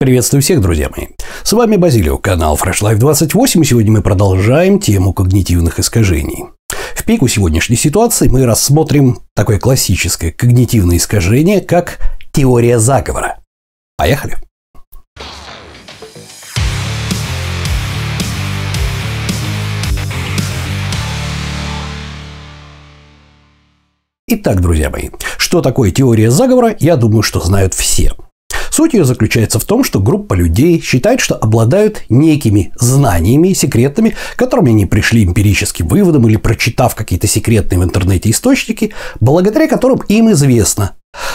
Приветствую всех, друзья мои. С вами Базилио, канал Fresh Life 28, и сегодня мы продолжаем тему когнитивных искажений. В пику сегодняшней ситуации мы рассмотрим такое классическое когнитивное искажение, как теория заговора. Поехали! Итак, друзья мои, что такое теория заговора, я думаю, что знают все – Суть ее заключается в том, что группа людей считает, что обладают некими знаниями секретными, которыми они пришли эмпирическим выводом или прочитав какие-то секретные в интернете источники, благодаря которым им известно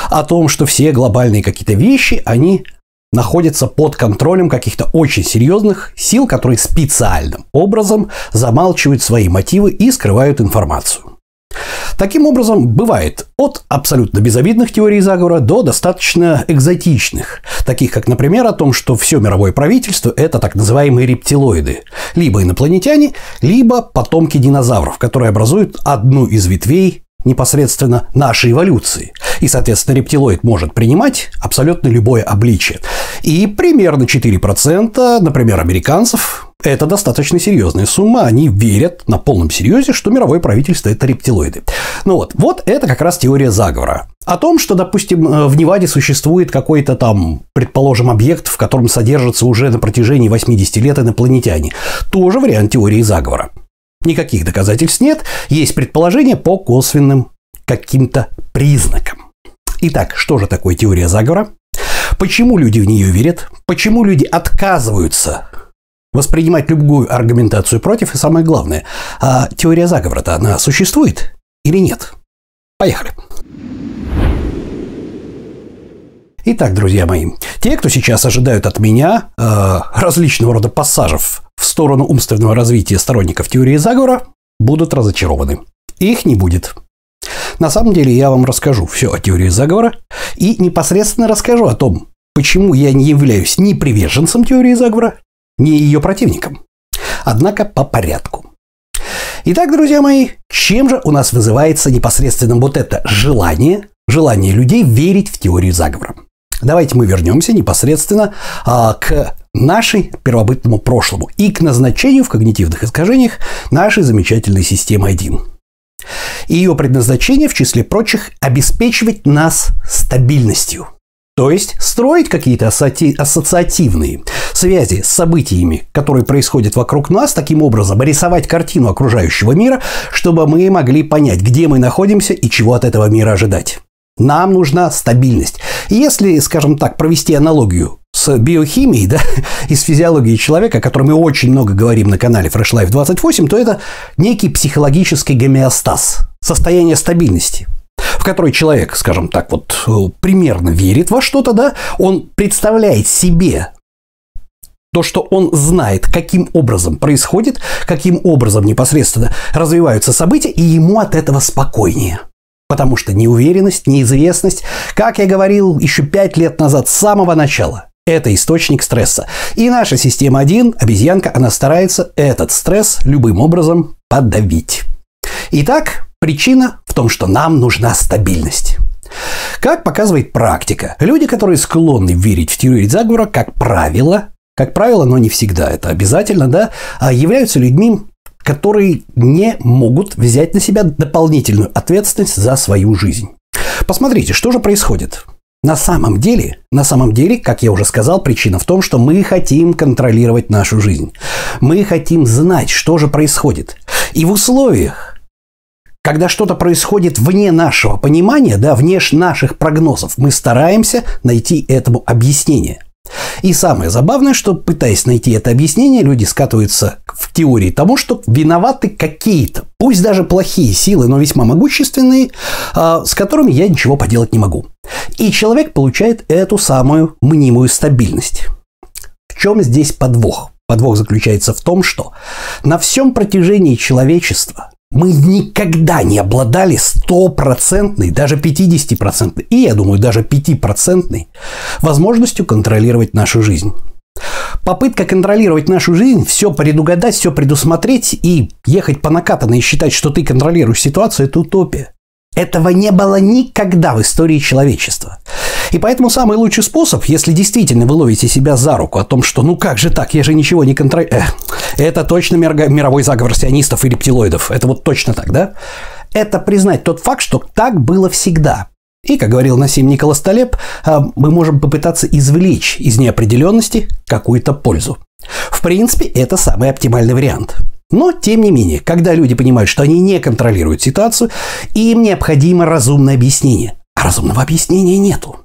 о том, что все глобальные какие-то вещи, они находятся под контролем каких-то очень серьезных сил, которые специальным образом замалчивают свои мотивы и скрывают информацию. Таким образом, бывает от абсолютно безобидных теорий заговора до достаточно экзотичных, таких как, например, о том, что все мировое правительство – это так называемые рептилоиды, либо инопланетяне, либо потомки динозавров, которые образуют одну из ветвей непосредственно нашей эволюции. И, соответственно, рептилоид может принимать абсолютно любое обличие. И примерно 4%, например, американцев, это достаточно серьезная сумма. Они верят на полном серьезе, что мировое правительство – это рептилоиды. Ну вот, вот это как раз теория заговора. О том, что, допустим, э, в Неваде существует какой-то там, предположим, объект, в котором содержатся уже на протяжении 80 лет инопланетяне. Тоже вариант теории заговора. Никаких доказательств нет, есть предположения по косвенным каким-то признакам. Итак, что же такое теория заговора? Почему люди в нее верят? Почему люди отказываются воспринимать любую аргументацию против? И самое главное, а теория заговора-то она существует или нет? Поехали. Итак, друзья мои, те, кто сейчас ожидают от меня э, различного рода пассажев в сторону умственного развития сторонников теории заговора, будут разочарованы. Их не будет. На самом деле я вам расскажу все о теории заговора и непосредственно расскажу о том, почему я не являюсь ни приверженцем теории заговора, ни ее противником. Однако по порядку. Итак, друзья мои, чем же у нас вызывается непосредственно вот это желание, желание людей верить в теорию заговора? Давайте мы вернемся непосредственно а, к нашей первобытному прошлому и к назначению в когнитивных искажениях нашей замечательной системы 1. Ее предназначение, в числе прочих, обеспечивать нас стабильностью. То есть строить какие-то ассоциативные связи с событиями, которые происходят вокруг нас, таким образом рисовать картину окружающего мира, чтобы мы могли понять, где мы находимся и чего от этого мира ожидать. Нам нужна стабильность. Если, скажем так, провести аналогию с биохимией, да, и с физиологией человека, о которой мы очень много говорим на канале Fresh Life 28, то это некий психологический гомеостаз, состояние стабильности в которой человек, скажем так, вот э, примерно верит во что-то, да, он представляет себе то, что он знает, каким образом происходит, каким образом непосредственно развиваются события, и ему от этого спокойнее. Потому что неуверенность, неизвестность, как я говорил еще пять лет назад, с самого начала, это источник стресса. И наша система 1, обезьянка, она старается этот стресс любым образом подавить. Итак, причина в том, что нам нужна стабильность. Как показывает практика, люди, которые склонны верить в теорию заговора, как правило, как правило, но не всегда это обязательно, да, а являются людьми, которые не могут взять на себя дополнительную ответственность за свою жизнь. Посмотрите, что же происходит. На самом деле, на самом деле, как я уже сказал, причина в том, что мы хотим контролировать нашу жизнь. Мы хотим знать, что же происходит. И в условиях, когда что-то происходит вне нашего понимания, да, вне наших прогнозов, мы стараемся найти этому объяснение. И самое забавное, что пытаясь найти это объяснение, люди скатываются в теории тому, что виноваты какие-то, пусть даже плохие силы, но весьма могущественные, а, с которыми я ничего поделать не могу. И человек получает эту самую мнимую стабильность. В чем здесь подвох? Подвох заключается в том, что на всем протяжении человечества мы никогда не обладали стопроцентной, даже 50-процентной, и, я думаю, даже 5-процентной возможностью контролировать нашу жизнь. Попытка контролировать нашу жизнь, все предугадать, все предусмотреть и ехать по накатанной и считать, что ты контролируешь ситуацию, это утопия. Этого не было никогда в истории человечества. И поэтому самый лучший способ, если действительно вы ловите себя за руку о том, что ну как же так, я же ничего не контролирую. Это точно мировой заговор сионистов и рептилоидов. Это вот точно так, да? Это признать тот факт, что так было всегда. И, как говорил Насим Николас Талеб, а, мы можем попытаться извлечь из неопределенности какую-то пользу. В принципе, это самый оптимальный вариант. Но, тем не менее, когда люди понимают, что они не контролируют ситуацию, им необходимо разумное объяснение. А разумного объяснения нету.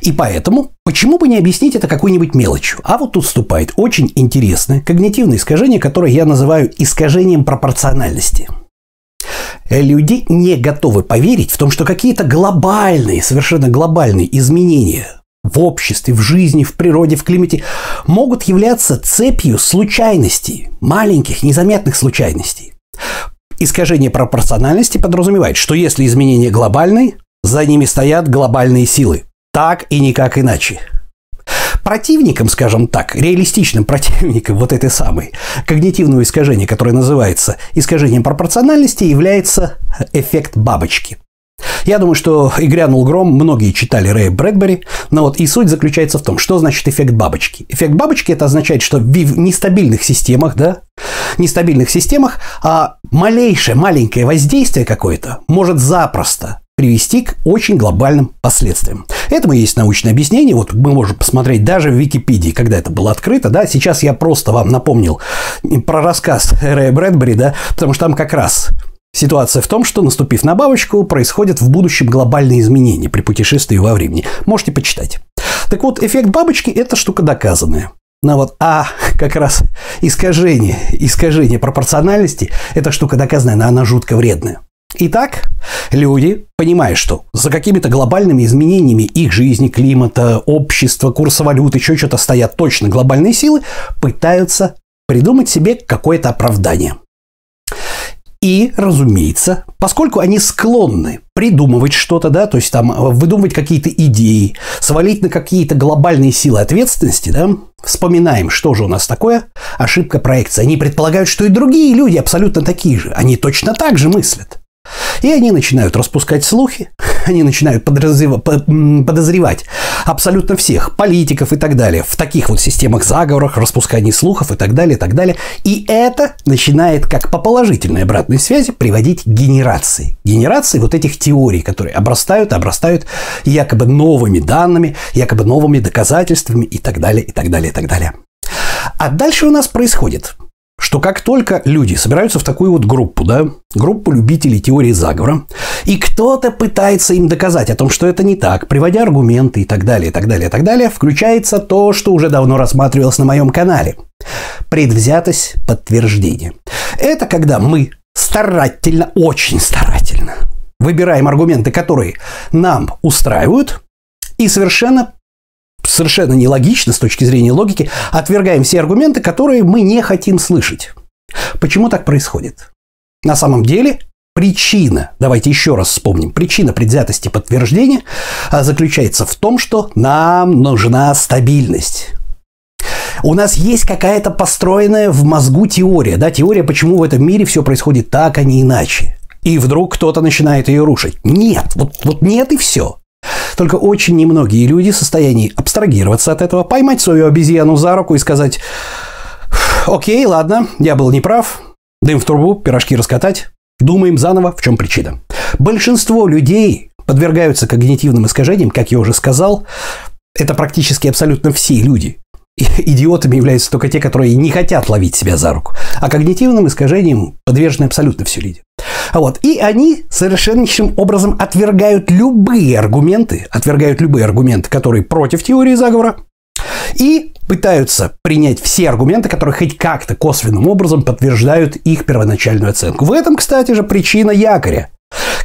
И поэтому, почему бы не объяснить это какой-нибудь мелочью? А вот тут вступает очень интересное когнитивное искажение, которое я называю искажением пропорциональности. Люди не готовы поверить в том, что какие-то глобальные, совершенно глобальные изменения в обществе, в жизни, в природе, в климате могут являться цепью случайностей, маленьких, незаметных случайностей. Искажение пропорциональности подразумевает, что если изменения глобальные, за ними стоят глобальные силы. Так и никак иначе. Противником, скажем так, реалистичным противником вот этой самой когнитивного искажения, которое называется искажением пропорциональности, является эффект бабочки. Я думаю, что и грянул гром, многие читали Рэя Брэдбери, но вот и суть заключается в том, что значит эффект бабочки. Эффект бабочки это означает, что в нестабильных системах, да, нестабильных системах, а малейшее маленькое воздействие какое-то может запросто привести к очень глобальным последствиям. Этому есть научное объяснение. Вот мы можем посмотреть даже в Википедии, когда это было открыто. Да? Сейчас я просто вам напомнил про рассказ Рэя Брэдбери, да? потому что там как раз Ситуация в том, что, наступив на бабочку, происходят в будущем глобальные изменения при путешествии во времени. Можете почитать. Так вот, эффект бабочки – это штука доказанная. Ну вот, а как раз искажение, искажение пропорциональности – это штука доказанная, но она жутко вредная. Итак, люди, понимая, что за какими-то глобальными изменениями их жизни, климата, общества, курса валют, еще что-то стоят точно глобальные силы, пытаются придумать себе какое-то оправдание. И, разумеется, поскольку они склонны придумывать что-то, да, то есть там выдумывать какие-то идеи, свалить на какие-то глобальные силы ответственности, да, вспоминаем, что же у нас такое, ошибка проекции. Они предполагают, что и другие люди абсолютно такие же, они точно так же мыслят. И они начинают распускать слухи, они начинают подозревать абсолютно всех, политиков и так далее, в таких вот системах заговорах, распускании слухов и так далее, и так далее. И это начинает, как по положительной обратной связи, приводить к генерации. Генерации вот этих теорий, которые обрастают, обрастают якобы новыми данными, якобы новыми доказательствами и так далее, и так далее, и так далее. А дальше у нас происходит – что как только люди собираются в такую вот группу, да, группу любителей теории заговора, и кто-то пытается им доказать о том, что это не так, приводя аргументы и так далее, и так далее, и так далее, включается то, что уже давно рассматривалось на моем канале. Предвзятость подтверждения. Это когда мы старательно, очень старательно выбираем аргументы, которые нам устраивают, и совершенно совершенно нелогично с точки зрения логики, отвергаем все аргументы, которые мы не хотим слышать. Почему так происходит? На самом деле причина, давайте еще раз вспомним, причина предвзятости подтверждения а, заключается в том, что нам нужна стабильность. У нас есть какая-то построенная в мозгу теория, да, теория, почему в этом мире все происходит так, а не иначе. И вдруг кто-то начинает ее рушить. Нет, вот, вот нет и все. Только очень немногие люди в состоянии абстрагироваться от этого, поймать свою обезьяну за руку и сказать «Окей, ладно, я был неправ, дым в трубу, пирожки раскатать, думаем заново, в чем причина». Большинство людей подвергаются когнитивным искажениям, как я уже сказал, это практически абсолютно все люди. Идиотами являются только те, которые не хотят ловить себя за руку. А когнитивным искажениям подвержены абсолютно все люди. Вот. И они совершеннейшим образом отвергают любые аргументы, отвергают любые аргументы, которые против теории заговора, и пытаются принять все аргументы, которые хоть как-то косвенным образом подтверждают их первоначальную оценку. В этом, кстати же, причина якоря.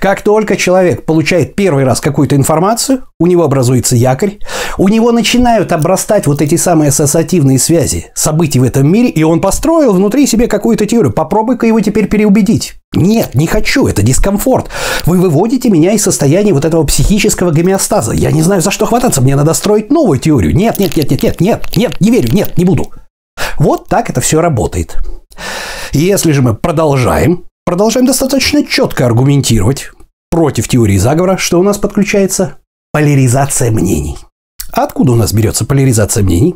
Как только человек получает первый раз какую-то информацию, у него образуется якорь, у него начинают обрастать вот эти самые ассоциативные связи событий в этом мире, и он построил внутри себе какую-то теорию. Попробуй-ка его теперь переубедить. Нет, не хочу, это дискомфорт. Вы выводите меня из состояния вот этого психического гомеостаза. Я не знаю, за что хвататься, мне надо строить новую теорию. Нет, нет, нет, нет, нет, нет, нет, не верю, нет, не буду. Вот так это все работает. Если же мы продолжаем продолжаем достаточно четко аргументировать против теории заговора, что у нас подключается поляризация мнений. Откуда у нас берется поляризация мнений?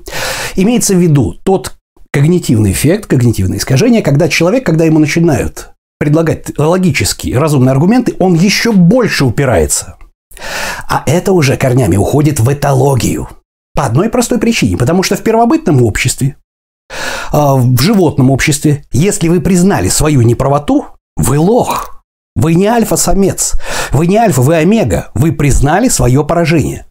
Имеется в виду тот когнитивный эффект, когнитивное искажение, когда человек, когда ему начинают предлагать логические, разумные аргументы, он еще больше упирается. А это уже корнями уходит в этологию. По одной простой причине, потому что в первобытном обществе, а, в животном обществе, если вы признали свою неправоту, вы лох. Вы не альфа-самец. Вы не альфа, вы омега. Вы признали свое поражение.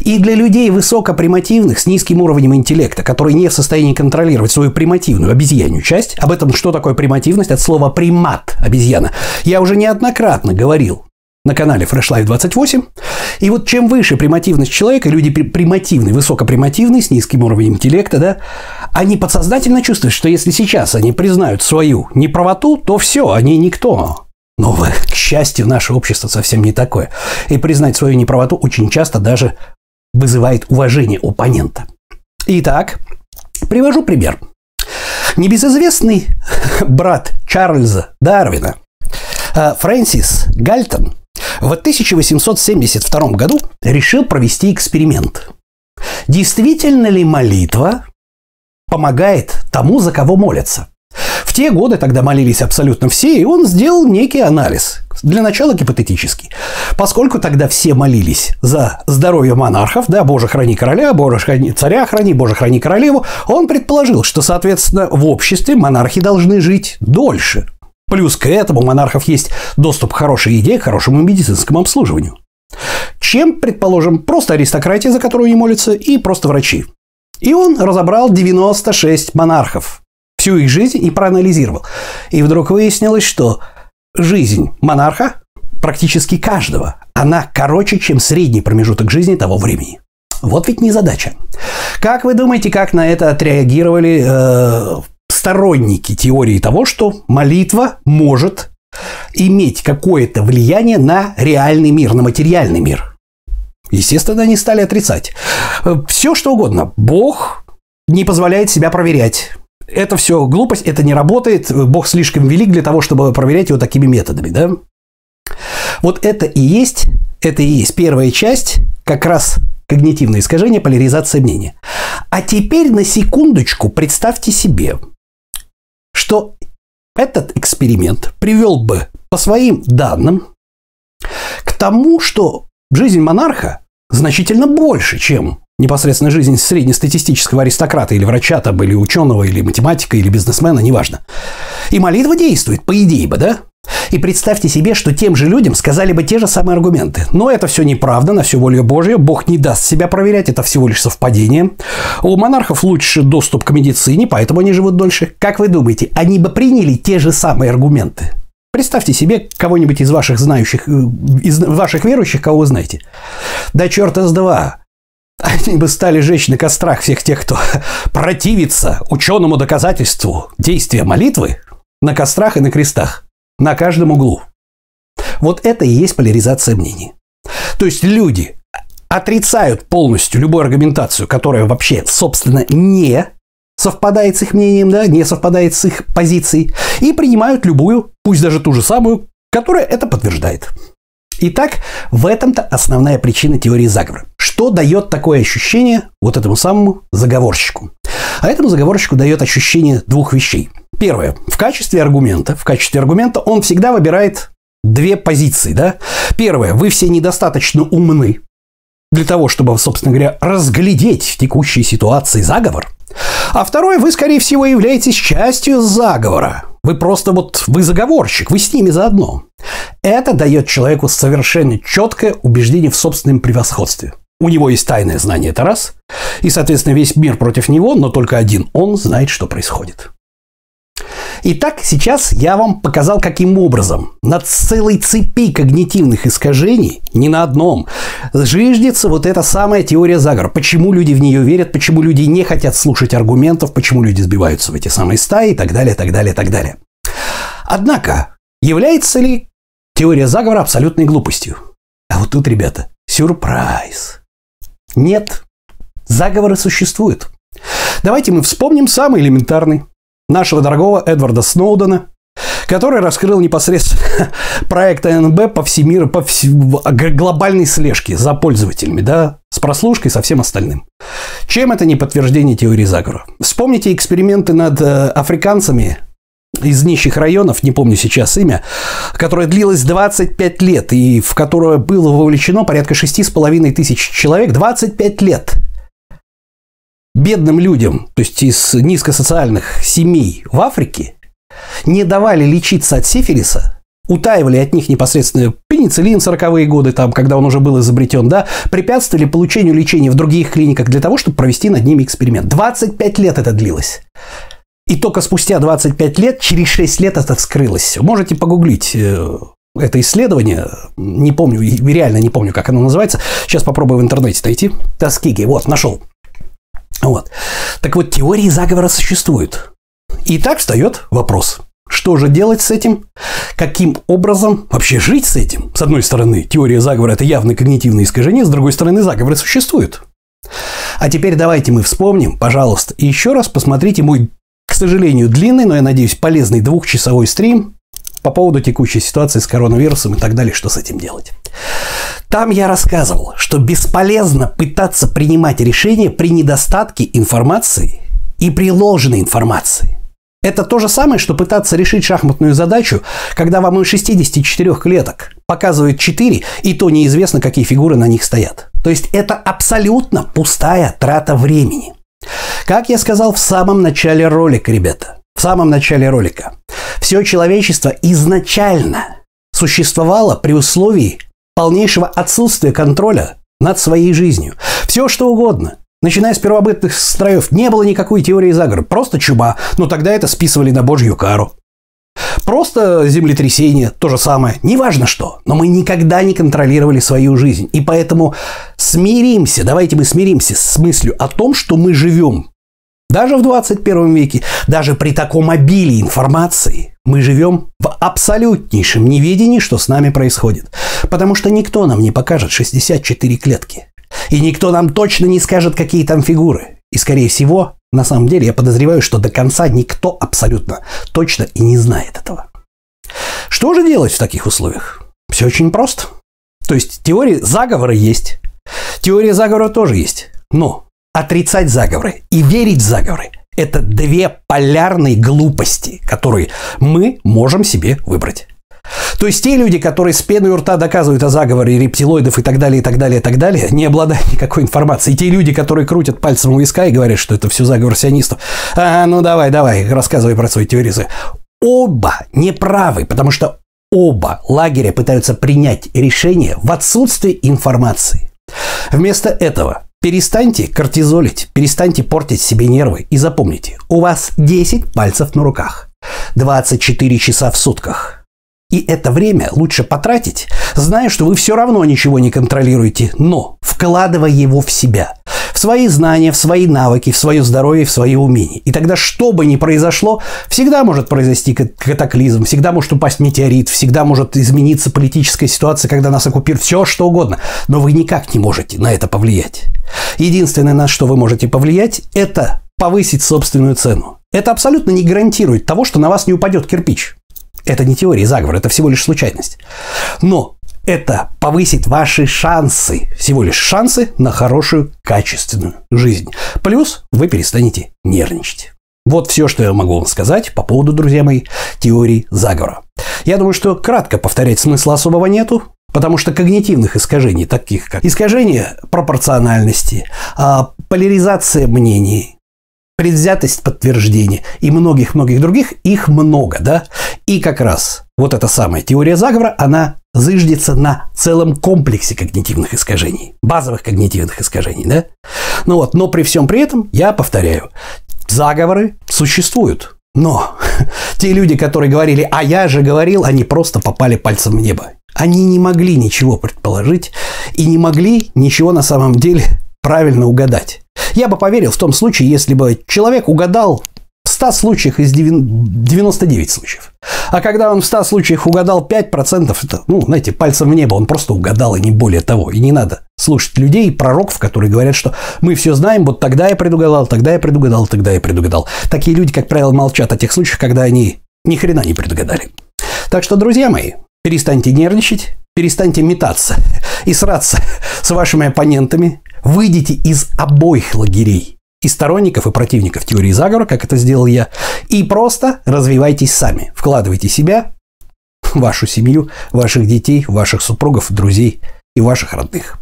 И для людей высокопримативных с низким уровнем интеллекта, которые не в состоянии контролировать свою примативную обезьянью часть, об этом что такое примативность, от слова примат обезьяна, я уже неоднократно говорил на канале Fresh Life 28. И вот чем выше примативность человека, люди примативные, высокопримативные, с низким уровнем интеллекта, да, они подсознательно чувствуют, что если сейчас они признают свою неправоту, то все, они никто. Но, к счастью, наше общество совсем не такое. И признать свою неправоту очень часто даже вызывает уважение оппонента. Итак, привожу пример. Небезызвестный брат Чарльза Дарвина, э, Фрэнсис Гальтон, в 1872 году решил провести эксперимент. Действительно ли молитва помогает тому, за кого молятся? В те годы тогда молились абсолютно все, и он сделал некий анализ. Для начала гипотетический. Поскольку тогда все молились за здоровье монархов, да, Боже храни короля, Боже храни царя храни, Боже храни королеву, он предположил, что, соответственно, в обществе монархи должны жить дольше. Плюс к этому у монархов есть доступ к хорошей еде, к хорошему медицинскому обслуживанию. Чем, предположим, просто аристократия, за которую не молятся, и просто врачи. И он разобрал 96 монархов, всю их жизнь и проанализировал. И вдруг выяснилось, что жизнь монарха, практически каждого, она короче, чем средний промежуток жизни того времени. Вот ведь не задача. Как вы думаете, как на это отреагировали э, сторонники теории того, что молитва может иметь какое-то влияние на реальный мир, на материальный мир? Естественно, они стали отрицать. Все что угодно. Бог не позволяет себя проверять это все глупость, это не работает, Бог слишком велик для того, чтобы проверять его такими методами, да? Вот это и есть, это и есть первая часть, как раз когнитивное искажение, поляризация мнения. А теперь на секундочку представьте себе, что этот эксперимент привел бы по своим данным к тому, что жизнь монарха значительно больше, чем непосредственно жизнь среднестатистического аристократа или врача, там, или ученого, или математика, или бизнесмена, неважно. И молитва действует, по идее бы, да? И представьте себе, что тем же людям сказали бы те же самые аргументы. Но это все неправда, на все воля Божья, Бог не даст себя проверять, это всего лишь совпадение. У монархов лучше доступ к медицине, поэтому они живут дольше. Как вы думаете, они бы приняли те же самые аргументы? Представьте себе кого-нибудь из ваших знающих, э, из ваших верующих, кого вы знаете. Да черта с два. Они бы стали жечь на кострах всех тех, кто противится ученому доказательству действия молитвы на кострах и на крестах, на каждом углу. Вот это и есть поляризация мнений. То есть люди отрицают полностью любую аргументацию, которая вообще, собственно, не совпадает с их мнением, да, не совпадает с их позицией, и принимают любую, пусть даже ту же самую, которая это подтверждает. Итак, в этом-то основная причина теории заговора. Что дает такое ощущение вот этому самому заговорщику? А этому заговорщику дает ощущение двух вещей. Первое. В качестве аргумента, в качестве аргумента он всегда выбирает две позиции. Да? Первое. Вы все недостаточно умны для того, чтобы, собственно говоря, разглядеть в текущей ситуации заговор. А второе. Вы, скорее всего, являетесь частью заговора. Вы просто вот, вы заговорщик, вы с ними заодно. Это дает человеку совершенно четкое убеждение в собственном превосходстве. У него есть тайное знание, это раз. И, соответственно, весь мир против него, но только один он знает, что происходит. Итак, сейчас я вам показал, каким образом на целой цепи когнитивных искажений, не на одном, жиждется вот эта самая теория заговора. Почему люди в нее верят, почему люди не хотят слушать аргументов, почему люди сбиваются в эти самые стаи и так далее, так далее, так далее. Однако, является ли теория заговора абсолютной глупостью? А вот тут, ребята, сюрприз. Нет, заговоры существуют. Давайте мы вспомним самый элементарный нашего дорогого Эдварда Сноудена, который раскрыл непосредственно проект АНБ по всемиру, по вс... глобальной слежке за пользователями, да, с прослушкой, со всем остальным. Чем это не подтверждение теории заговора? Вспомните эксперименты над э, африканцами из нищих районов, не помню сейчас имя, которое длилось 25 лет и в которое было вовлечено порядка 6,5 тысяч человек 25 лет. Бедным людям, то есть из низкосоциальных семей в Африке, не давали лечиться от сифилиса, утаивали от них непосредственно пенициллин 40-е годы, там, когда он уже был изобретен, да, препятствовали получению лечения в других клиниках для того, чтобы провести над ними эксперимент. 25 лет это длилось. И только спустя 25 лет, через 6 лет это вскрылось. Можете погуглить э, это исследование, не помню, реально не помню, как оно называется. Сейчас попробую в интернете найти. Таскиги, вот, нашел. Вот. Так вот, теории заговора существуют. И так встает вопрос. Что же делать с этим? Каким образом вообще жить с этим? С одной стороны, теория заговора – это явное когнитивное искажение, с другой стороны, заговоры существуют. А теперь давайте мы вспомним, пожалуйста, еще раз посмотрите мой к сожалению, длинный, но я надеюсь, полезный двухчасовой стрим по поводу текущей ситуации с коронавирусом и так далее, что с этим делать. Там я рассказывал, что бесполезно пытаться принимать решения при недостатке информации и при ложной информации. Это то же самое, что пытаться решить шахматную задачу, когда вам из 64 клеток показывают 4, и то неизвестно, какие фигуры на них стоят. То есть это абсолютно пустая трата времени. Как я сказал в самом начале ролика, ребята, в самом начале ролика, все человечество изначально существовало при условии полнейшего отсутствия контроля над своей жизнью. Все что угодно. Начиная с первобытных строев, не было никакой теории заговора, просто чума, но тогда это списывали на божью кару. Просто землетрясение, то же самое, неважно что, но мы никогда не контролировали свою жизнь. И поэтому смиримся, давайте мы смиримся с мыслью о том, что мы живем даже в 21 веке, даже при таком обилии информации, мы живем в абсолютнейшем неведении, что с нами происходит. Потому что никто нам не покажет 64 клетки. И никто нам точно не скажет, какие там фигуры. И, скорее всего, на самом деле, я подозреваю, что до конца никто абсолютно точно и не знает этого. Что же делать в таких условиях? Все очень просто. То есть теория заговора есть. Теория заговора тоже есть. Но отрицать заговоры и верить в заговоры – это две полярные глупости, которые мы можем себе выбрать. То есть те люди, которые с пеной у рта доказывают о заговоре рептилоидов и так далее, и так далее, и так далее, не обладают никакой информацией. И те люди, которые крутят пальцем у виска и говорят, что это все заговор сионистов, а, ну давай, давай, рассказывай про свои теории. Оба неправы, потому что оба лагеря пытаются принять решение в отсутствии информации. Вместо этого Перестаньте кортизолить, перестаньте портить себе нервы и запомните, у вас 10 пальцев на руках, 24 часа в сутках. И это время лучше потратить, зная, что вы все равно ничего не контролируете, но вкладывая его в себя, в свои знания, в свои навыки, в свое здоровье, в свои умения. И тогда, что бы ни произошло, всегда может произойти катаклизм, всегда может упасть метеорит, всегда может измениться политическая ситуация, когда нас оккупируют, все что угодно. Но вы никак не можете на это повлиять. Единственное, на что вы можете повлиять, это повысить собственную цену. Это абсолютно не гарантирует того, что на вас не упадет кирпич. Это не теория заговора, это всего лишь случайность. Но это повысит ваши шансы, всего лишь шансы на хорошую, качественную жизнь. Плюс вы перестанете нервничать. Вот все, что я могу вам сказать по поводу, друзья мои, теории заговора. Я думаю, что кратко повторять смысла особого нету, потому что когнитивных искажений, таких как искажение пропорциональности, а, поляризация мнений, предвзятость подтверждения и многих-многих других, их много, да? И как раз вот эта самая теория заговора, она зыждется на целом комплексе когнитивных искажений, базовых когнитивных искажений, да? Ну вот, но при всем при этом, я повторяю, заговоры существуют. Но те люди, которые говорили, а я же говорил, они просто попали пальцем в небо. Они не могли ничего предположить и не могли ничего на самом деле правильно угадать. Я бы поверил в том случае, если бы человек угадал 100 случаях из 99 случаев. А когда он в 100 случаях угадал 5%, это, ну, знаете, пальцем в небо, он просто угадал, и не более того. И не надо слушать людей, пророков, которые говорят, что мы все знаем, вот тогда я предугадал, тогда я предугадал, тогда я предугадал. Такие люди, как правило, молчат о тех случаях, когда они ни хрена не предугадали. Так что, друзья мои, перестаньте нервничать, перестаньте метаться и сраться с вашими оппонентами, выйдите из обоих лагерей, и сторонников, и противников теории заговора, как это сделал я, и просто развивайтесь сами, вкладывайте себя, вашу семью, ваших детей, ваших супругов, друзей и ваших родных.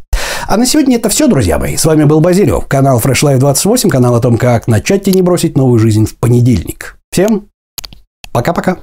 А на сегодня это все, друзья мои. С вами был Базилио, канал Fresh Life 28, канал о том, как начать и не бросить новую жизнь в понедельник. Всем пока-пока.